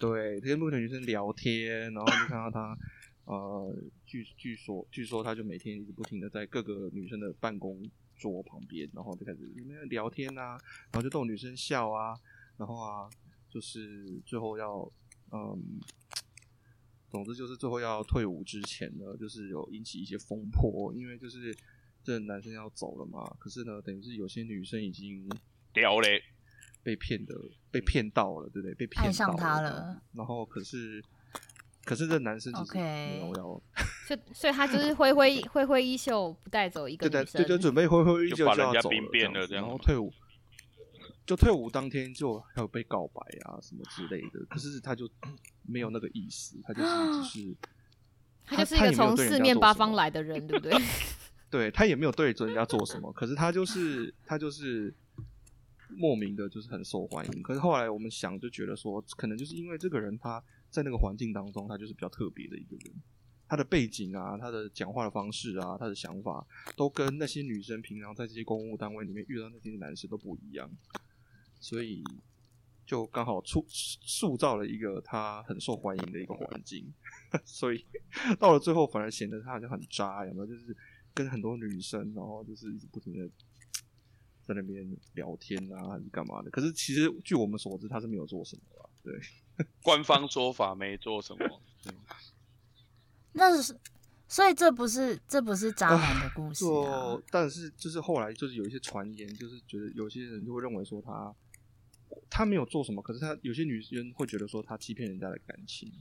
对，他跟不同女生聊天，然后就看到他，呃，据据说据说他就每天一直不停的在各个女生的办公。桌旁边，然后就开始聊天啊，然后就逗女生笑啊，然后啊，就是最后要，嗯，总之就是最后要退伍之前呢，就是有引起一些风波，因为就是这男生要走了嘛，可是呢，等于是有些女生已经屌嘞，被骗的，被骗到了，对不对？被骗，爱上他了，然后可是。可是这男生就是没有要，所以所以他就是挥挥挥挥衣袖不带走一个女生，对对，就准备挥挥衣袖就要走了，这样，然后退伍，就退伍当天就还有被告白啊什么之类的，可是他就没有那个意思，他就是就是他就是一个从四面八方来的人，对不对？对，他也没有对着人家做什么，可是他就是他就是莫名的就是很受欢迎，可是后来我们想就觉得说，可能就是因为这个人他。在那个环境当中，他就是比较特别的一个人。他的背景啊，他的讲话的方式啊，他的想法，都跟那些女生平常在这些公务单位里面遇到那些男生都不一样，所以就刚好塑塑造了一个他很受欢迎的一个环境。所以到了最后，反而显得他好像很渣，有没有？就是跟很多女生，然后就是一直不停的在那边聊天啊，还是干嘛的？可是其实据我们所知，他是没有做什么的。对，官方说法没做什么。那是，所以这不是这不是渣男的故事啊。但是就是后来就是有一些传言，就是觉得有些人就会认为说他他没有做什么，可是他有些女生会觉得说他欺骗人家的感情。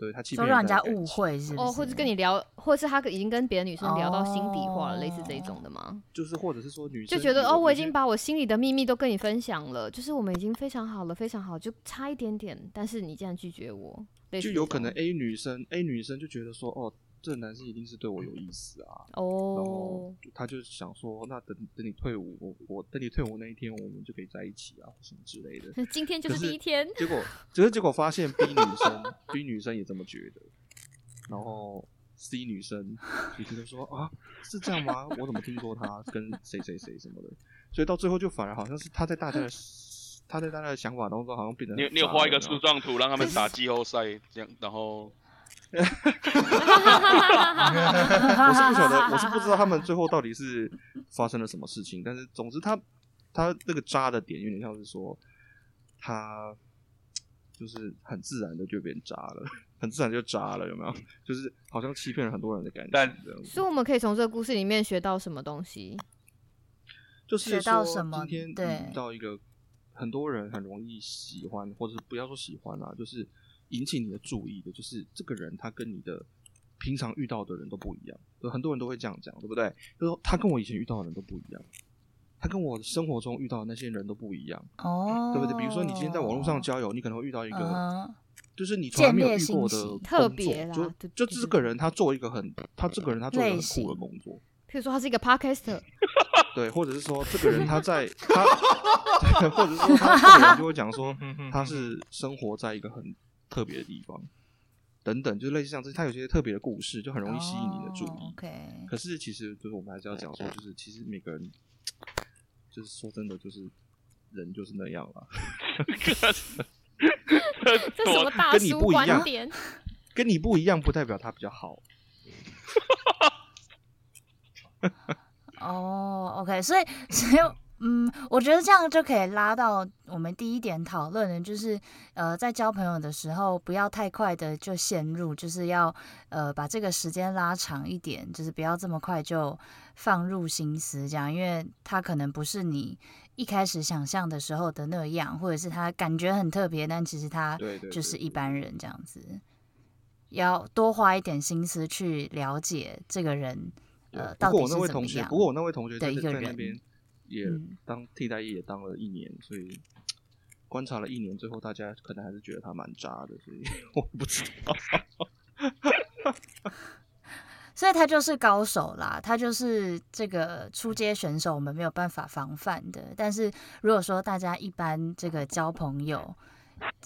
对他欺骗，让人家误会是哦，或者跟你聊，或者是他已经跟别的女生聊到心底话了，哦、类似这一种的吗？就是或者是说女生就觉得哦，我已经把我心里的秘密都跟你分享了，就是我们已经非常好了，非常好，就差一点点，但是你竟然拒绝我，就有可能 A 女生 A 女生就觉得说哦。这个男生一定是对我有意思啊！哦，oh. 然后他就想说，那等等你退伍，我我等你退伍那一天，我们就可以在一起啊，什么之类的。今天就是第一天。结果，只是结果发现 B 女生 B 女生也这么觉得，然后 C 女生就觉得说啊，是这样吗？我怎么听说他跟谁谁谁什么的？所以到最后就反而好像是他在大家的他在大家的想法当中好像变成你你有画一个树状图让他们 打季后赛这样，然后。我是不晓得，我是不知道他们最后到底是发生了什么事情。但是总之他，他他那个渣的点有点像是说，他就是很自然的就变渣了，很自然就渣了，有没有？就是好像欺骗了很多人的感觉。但所以我们可以从这个故事里面学到什么东西？就是学到什么？今天遇到一个很多人很容易喜欢，或者不要说喜欢啊，就是。引起你的注意的就是这个人，他跟你的平常遇到的人都不一样。有很多人都会这样讲，对不对？就说他跟我以前遇到的人都不一样，他跟我生活中遇到的那些人都不一样，哦，对不对？比如说你今天在网络上交友，你可能会遇到一个就是你从来没有遇过的特别啦，就就这个人他做一个很，他这个人他做一个很酷的工作，譬如说他是一个 podcaster，对，或者是说这个人他在他，或者是说他这个人就会讲说 他是生活在一个很特别的地方，等等，就类似像这，他有些特别的故事，就很容易吸引你的注意。Oh, OK，可是其实就是我们还是要讲说，就是其实每个人，就是说真的，就是人就是那样了。这什么大叔观点？跟你不一样，不代表他比较好。哦、oh,，OK，所以所以嗯，我觉得这样就可以拉到我们第一点讨论的，就是呃，在交朋友的时候，不要太快的就陷入，就是要呃把这个时间拉长一点，就是不要这么快就放入心思，这样，因为他可能不是你。一开始想象的时候的那样，或者是他感觉很特别，但其实他就是一般人这样子。要多花一点心思去了解这个人，呃，到底是怎么样。不过我那位同学的一个人那边也当替代役也当了一年，所以观察了一年，最后大家可能还是觉得他蛮渣的，所以 我不知道。所以他就是高手啦，他就是这个初阶选手，我们没有办法防范的。但是如果说大家一般这个交朋友，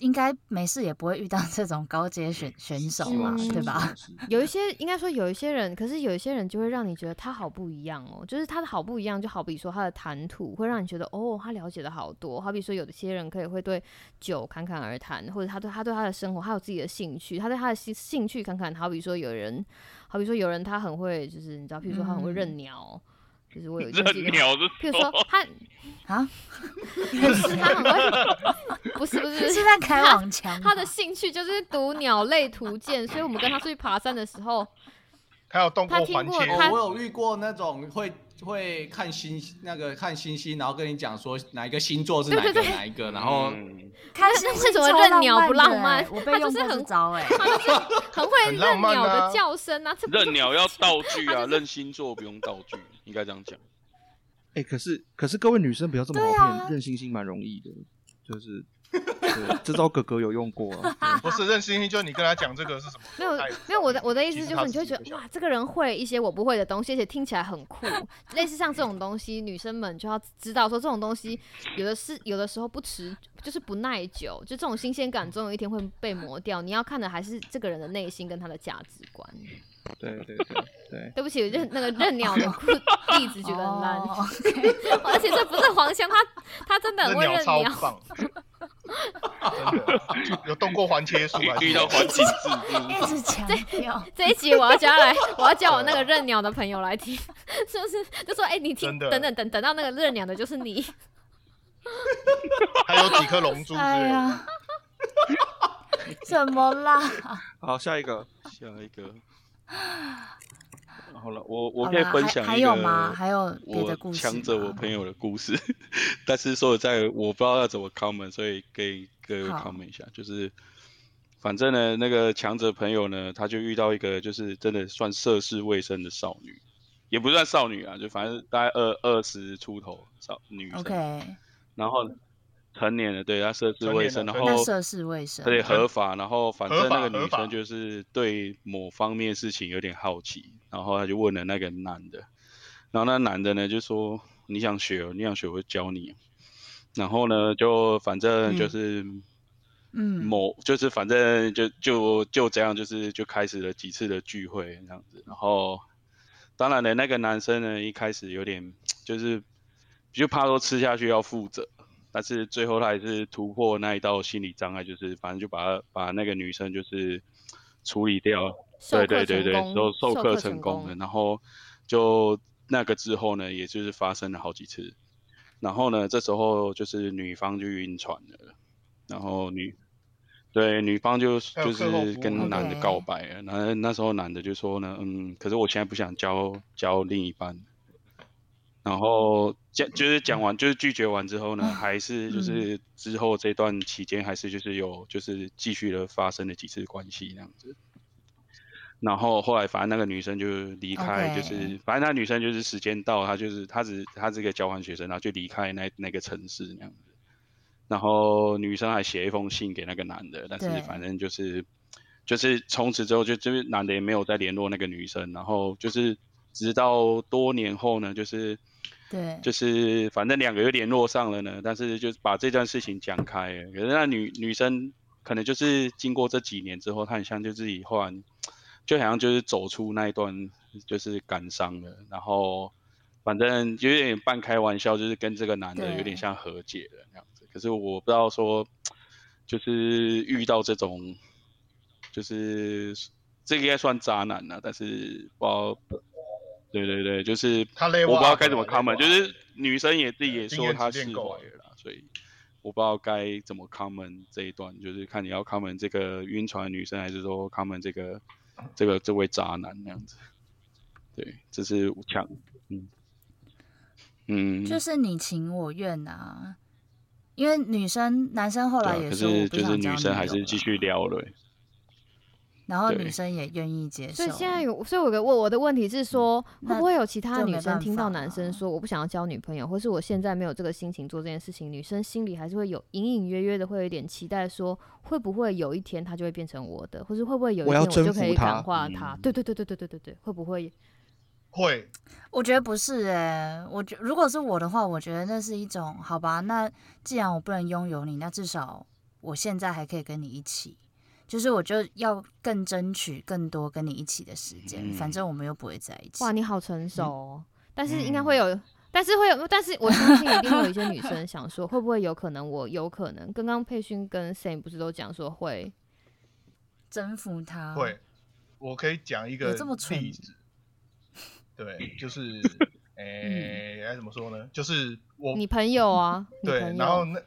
应该没事也不会遇到这种高阶选选手嘛，对吧？有一些应该说有一些人，可是有一些人就会让你觉得他好不一样哦，就是他的好不一样，就好比说他的谈吐会让你觉得哦，他了解的好多。好比说有些人可以会对酒侃侃而谈，或者他对他对他的生活，他有自己的兴趣，他对他的兴兴趣侃侃。好比说有人，好比说有人他很会，就是你知道，譬如说他很会认鸟。嗯就是我有认鸟的，譬如说他啊，是他很会，不是不是是在开网墙。他的兴趣就是读鸟类图鉴，所以我们跟他出去爬山的时候，他有动过环切。我有遇过那种会会看星那个看星星，然后跟你讲说哪一个星座是哪个哪一个，然后看星星怎么认鸟不浪漫？我被用过这招哎，他就是很会认鸟的叫声啊。认鸟要道具啊，认星座不用道具。应该这样讲，哎、欸，可是可是各位女生不要这么好骗，啊、认星星蛮容易的，就是对这招哥哥有用过 啊。不是认星星，就你跟他讲这个是什么？没有没有，我的我的意思就是，你就会觉得哇，这个人会一些我不会的东西，而且听起来很酷。类似像这种东西，女生们就要知道说，这种东西有的是有的时候不持，就是不耐久，就这种新鲜感总有一天会被磨掉。你要看的还是这个人的内心跟他的价值观。对对对对，对不起，认那个认鸟的 例子觉得很烂 而且这不是黄腔，他他真的很会认鸟，超棒，有动过环切术，遇到环切术，一直强调。这一集我要加来，我要叫我那个认鸟的朋友来听，是不是？就说哎，你听，等等等等到那个认鸟的就是你，还有几颗龙珠，哎呀，怎么啦？好，下一个，下一个。好了，我我可以分享一个，还有吗？还有别的故事？强者我朋友的故事，但是说实在我不知道要怎么 comment，所以给各位 comment 一下。就是反正呢，那个强者朋友呢，他就遇到一个就是真的算涉世未深的少女，也不算少女啊，就反正大概二二十出头少女生。OK，然后。成年了，对，他涉世未深，然后涉世未深，对，合法，然后反正那个女生就是对某方面事情有点好奇，然后他就问了那个男的，然后那男的呢就说，你想学，你想学我会教你，然后呢就反正就是，嗯，某就是反正就就就这样，就是就开始了几次的聚会这样子，然后当然了，那个男生呢一开始有点就是就怕说吃下去要负责。但是最后他还是突破那一道心理障碍，就是反正就把把那个女生就是处理掉，对对对对，都授课成功了。然后就那个之后呢，也就是发生了好几次。然后呢，这时候就是女方就晕船了，然后女对女方就就是跟男的告白了。然后那时候男的就说呢，嗯，可是我现在不想交交另一半。然后讲就是讲完就是拒绝完之后呢，还是就是之后这段期间还是就是有就是继续的发生了几次关系那样子。然后后来反正那个女生就离开，就是反正那女生就是时间到，她就是她只她这个交换学生，然后就离开那那个城市那样子。然后女生还写一封信给那个男的，但是反正就是就是从此之后就就是男的也没有再联络那个女生，然后就是直到多年后呢，就是对，就是反正两个又联络上了呢，但是就把这段事情讲开了，可是那女女生可能就是经过这几年之后，她很像就自己忽然就好像就是走出那一段就是感伤了，然后。反正有点半开玩笑，就是跟这个男的有点像和解了那样子。可是我不知道说，就是遇到这种，就是这个应该算渣男了，但是不知道，对对对，就是我不知道该怎么 comment，就是女生也自己也说她释怀了啦，所以我不知道该怎么 comment 这一段，就是看你要 comment 这个晕船的女生，还是说 comment 这个这个这位渣男那样子。对，这是我抢，嗯。嗯，就是你情我愿啊，因为女生男生后来也说我不想交女友了，可是就是女生还是继续聊了，然后女生也愿意接受。所以现在有，所以我给问我的问题是说，会不会有其他女生听到男生说我不想要交女朋友，或是我现在没有这个心情做这件事情，女生心里还是会有隐隐约约的会有一点期待，说会不会有一天他就会变成我的，或是会不会有一天我就可以感化他。对对对对对对对，会不会？会。我觉得不是诶，我觉，如果是我的话，我觉得那是一种，好吧，那既然我不能拥有你，那至少我现在还可以跟你一起。就是我就要更争取更多跟你一起的时间。嗯、反正我们又不会在一起。哇，你好成熟哦。嗯、但是应该会有，嗯、但是会有，但是我相信一定会有一些女生想说，会不会有可能我有可能？刚刚佩勋跟 Sam 不是都讲说会征服他？会，我可以讲一个这么例子。对，就是，诶、欸，该、嗯、怎么说呢？就是我你朋友啊，对，然后那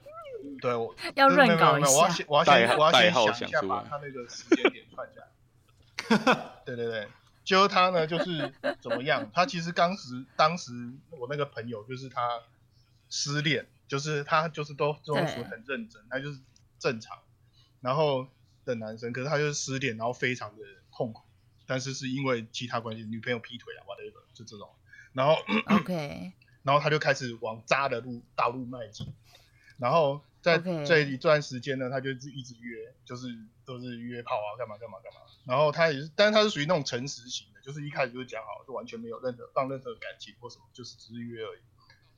对我要乱搞一下，我要先我要先我要先想一下，把他那个时间点串起来。对对对，就他呢，就是怎么样？他其实当时当时我那个朋友就是他失恋，就是他就是都都说很认真，他就是正常，然后的男生，可是他就是失恋，然后非常的痛苦。但是是因为其他关系，女朋友劈腿啊，whatever，就这种。然后，OK，然后他就开始往渣的路道路迈进。然后在这一段时间呢，他就一直约，就是都是约炮啊，干嘛干嘛干嘛。然后他也是，但是他是属于那种诚实型的，就是一开始就讲好，就完全没有任何放任何感情或什么，就是只是约而已。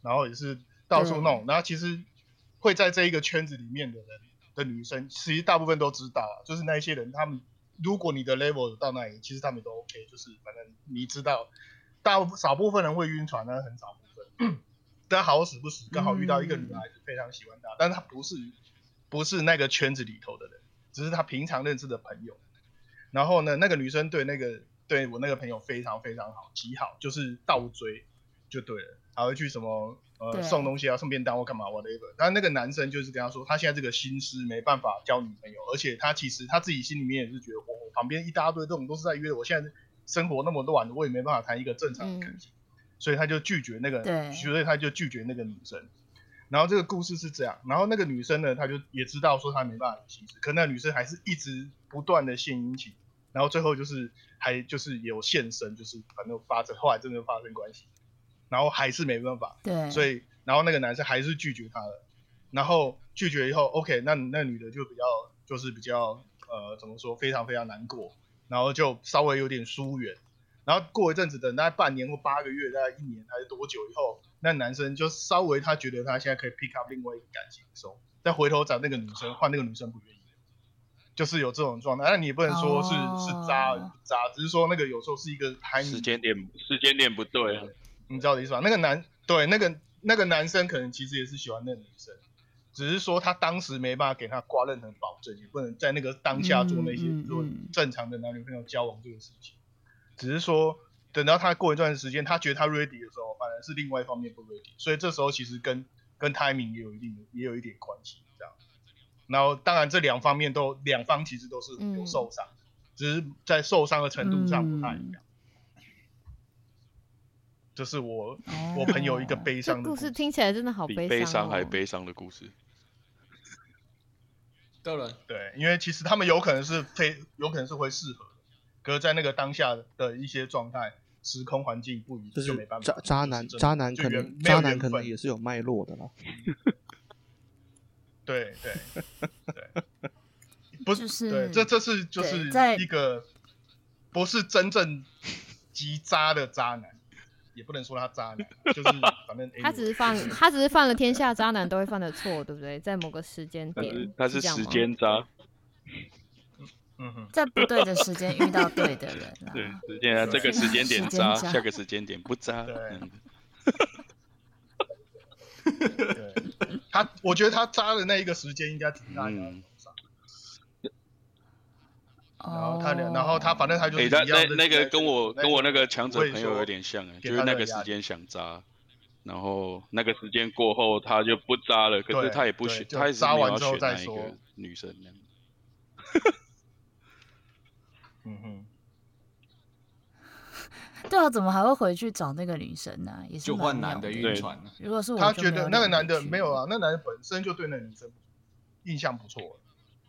然后也是到处弄。然后其实会在这一个圈子里面的人的女生，其实大部分都知道啊，就是那些人他们。如果你的 level 到那里，其实他们都 OK，就是反正你知道，大少部分人会晕船，但是很少部分。但好死不死，刚好遇到一个女孩子非常喜欢他，嗯、但是他不是不是那个圈子里头的人，只是他平常认识的朋友。然后呢，那个女生对那个对我那个朋友非常非常好，极好，就是倒追就对了，还会去什么。呃，送东西啊，送便当或干嘛，whatever。但那个男生就是跟他说，他现在这个心思没办法交女朋友，而且他其实他自己心里面也是觉得，我旁边一大堆这种都是在约，我现在生活那么乱，我也没办法谈一个正常的感情，嗯、所以他就拒绝那个，对所以他就拒绝那个女生。然后这个故事是这样，然后那个女生呢，她就也知道说她没办法可那女生还是一直不断的献殷勤，然后最后就是还就是有现身，就是反正发生，后来真的发生关系。然后还是没办法，对，所以然后那个男生还是拒绝她了，然后拒绝以后，OK，那那女的就比较就是比较呃怎么说，非常非常难过，然后就稍微有点疏远，然后过一阵子，等大概半年或八个月，大概一年还是多久以后，那男生就稍微他觉得他现在可以 pick up 另外一个感情的时候，再回头找那个女生，换那个女生不愿意，就是有这种状态，那你也不能说是、oh. 是渣渣，只是说那个有时候是一个时间点时间点不对啊。你知道的意思吧？那个男对那个那个男生可能其实也是喜欢那个女生，只是说他当时没办法给他挂任何保证，也不能在那个当下做那些做正常的男女朋友交往这个事情。只是说等到他过一段时间，他觉得他 ready 的时候，反而是另外一方面不 ready。所以这时候其实跟跟 timing 也有一定也有一点关系，这样。然后当然这两方面都两方其实都是有受伤，只是在受伤的程度上不太一样。就是我我朋友一个悲伤的故事，听起来真的好悲伤，悲伤还悲伤的故事。当然，对，因为其实他们有可能是非有可能是会适合的，可是在那个当下的一些状态、时空环境不一，就没办法。渣渣男，渣男可能渣男可能也是有脉络的啦。对对对，不是，对，这这是就是一个不是真正极渣的渣男，也不能说他渣男，就是反正他只是犯，他只是犯了天下渣男都会犯的错，对不对？在某个时间点，他是时间渣。嗯，在不对的时间遇到对的人，对，时间啊，这个时间点渣，下个时间点不渣。对，他，我觉得他渣的那一个时间应该停在你身上。然后他，然后他，反正他就是。哎，那那那个跟我跟我那个强者朋友有点像哎，就是那个时间想扎，然后那个时间过后他就不扎了，可是他也不选，他也是没有要选那一个女生。嗯哼，对啊，怎么还会回去找那个女生呢？也是就换男的晕船。如果是我，他觉得那个男的没有啊，那男的本身就对那女生印象不错，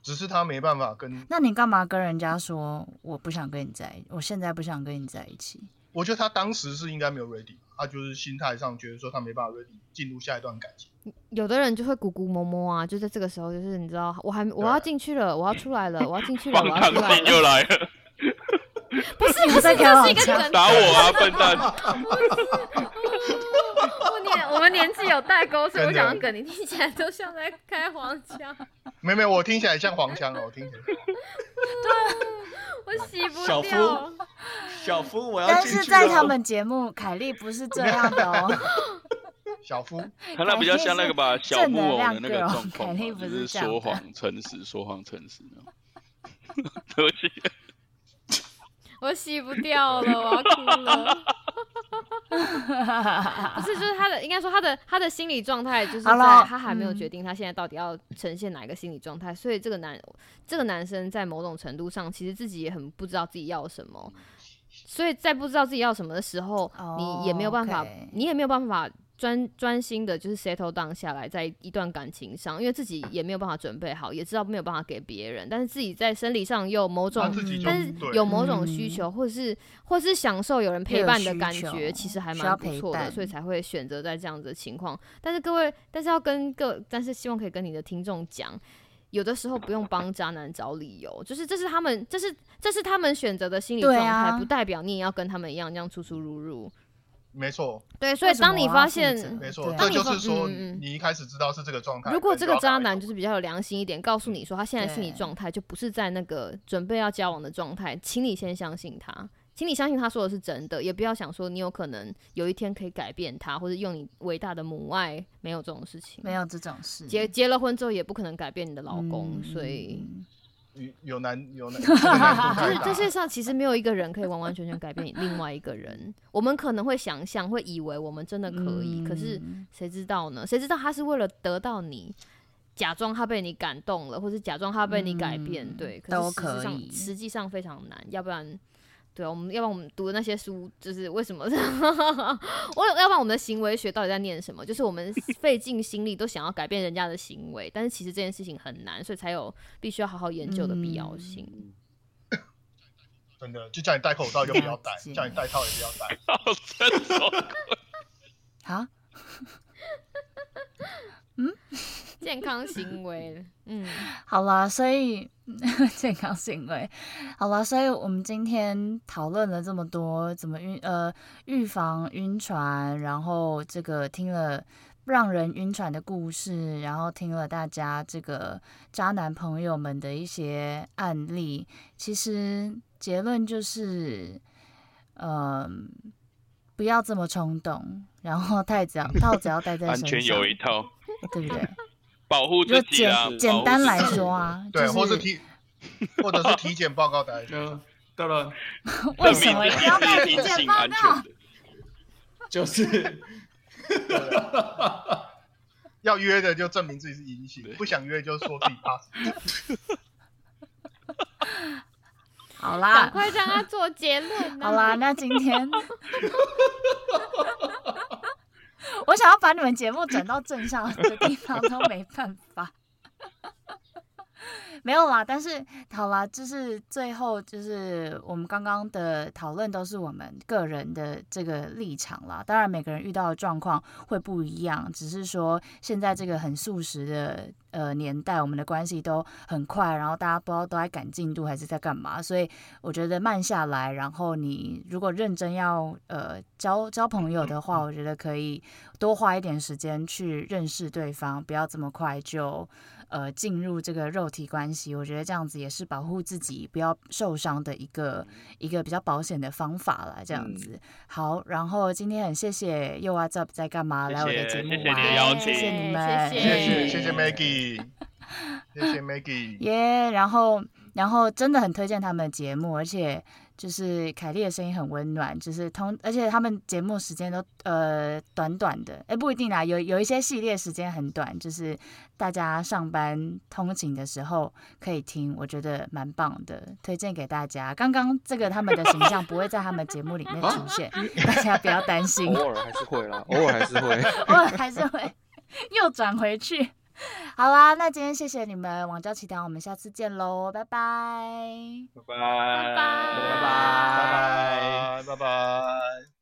只是他没办法跟。那你干嘛跟人家说我不想跟你在一起？我现在不想跟你在一起。我觉得他当时是应该没有 ready，他就是心态上觉得说他没办法 ready 进入下一段感情。有的人就会咕咕摸摸啊，就在这个时候，就是你知道，我还我要进去了，我要出来了，我要进去了，我要出来了，又来了。不是，不是，这是一个梗。打我啊，笨蛋！我年我们年纪有代沟，所以我讲的梗你听起来都像在开黄腔。没没，我听起来像黄腔哦，我听起来。对，我洗不掉。小夫，小夫，我要。但是在他们节目，凯莉不是这样的哦。小夫，他那比较像那个吧，小木偶的那个状况，就是说谎、诚实、说谎、诚实。对不起。我洗不掉了，我要哭了。不是，就是他的，应该说他的他的心理状态，就是在他还没有决定他现在到底要呈现哪一个心理状态，所以这个男这个男生在某种程度上，其实自己也很不知道自己要什么，所以在不知道自己要什么的时候，你也没有办法，你也没有办法。专专心的，就是 settle down 下来，在一段感情上，因为自己也没有办法准备好，也知道没有办法给别人，但是自己在生理上又有某种，但是有某种需求，嗯、或者是或是享受有人陪伴的感觉，其实还蛮不错的，所以才会选择在这样子的情况。但是各位，但是要跟各，但是希望可以跟你的听众讲，有的时候不用帮渣男找理由，就是这是他们，这是这是他们选择的心理状态，啊、不代表你也要跟他们一样这样出出入入。没错，对，所以当你发现，没错，这就是说，你一开始知道是这个状态。如果这个渣男就是比较有良心一点，告诉你说他现在心理状态就不是在那个准备要交往的状态，请你先相信他，请你相信他说的是真的，也不要想说你有可能有一天可以改变他，或者用你伟大的母爱，没有这种事情，没有这种事。结结了婚之后也不可能改变你的老公，所以。有难有难，就是这世界上其实没有一个人可以完完全全改变另外一个人。我们可能会想象，会以为我们真的可以，可是谁知道呢？谁知道他是为了得到你，假装他被你感动了，或是假装他被你改变？对，可是实际上实际上非常难，要不然。对啊，我们要不然我们读的那些书，就是为什么？我要不然我们的行为学到底在念什么？就是我们 费尽心力都想要改变人家的行为，但是其实这件事情很难，所以才有必须要好好研究的必要性。嗯、真的，就叫你戴口罩就不要戴，叫你戴套也不要戴。好，嗯，健康行为，嗯，好啦，所以。健康行为，好了，所以我们今天讨论了这么多，怎么晕呃预防晕船，然后这个听了让人晕船的故事，然后听了大家这个渣男朋友们的一些案例，其实结论就是，嗯、呃，不要这么冲动，然后太子要套子要戴在身上，安全有一套，对不对？保护自己啊！简简单来说啊，对，或是体，或者是体检报告带。嗯，当然。为什么要带体检报告？就是，要约的就证明自己是阴性，不想约就说自己怕。好啦，赶快让他做结论。好啦，那今天。我想要把你们节目转到正向的地方都没办法，没有啦。但是好啦，就是最后就是我们刚刚的讨论都是我们个人的这个立场啦。当然每个人遇到的状况会不一样，只是说现在这个很速食的呃年代，我们的关系都很快，然后大家不知道都在赶进度还是在干嘛，所以我觉得慢下来，然后你如果认真要呃交交朋友的话，我觉得可以多花一点时间去认识对方，不要这么快就。呃，进入这个肉体关系，我觉得这样子也是保护自己不要受伤的一个一个比较保险的方法啦。这样子，好，然后今天很谢谢 Yo! What's Up 在干嘛来我的节目玩，谢谢你们，谢谢谢谢 Maggie，谢谢 Maggie，耶，然后然后真的很推荐他们的节目，而且。就是凯莉的声音很温暖，就是通，而且他们节目时间都呃短短的，哎不一定啦，有有一些系列时间很短，就是大家上班通勤的时候可以听，我觉得蛮棒的，推荐给大家。刚刚这个他们的形象不会在他们节目里面出现，啊、大家不要担心。偶尔还是会啦，偶尔还是会，偶尔还是会又转回去。好啦那今天谢谢你们王娇琪条我们下次见喽拜拜。拜拜。拜拜。拜拜。拜拜。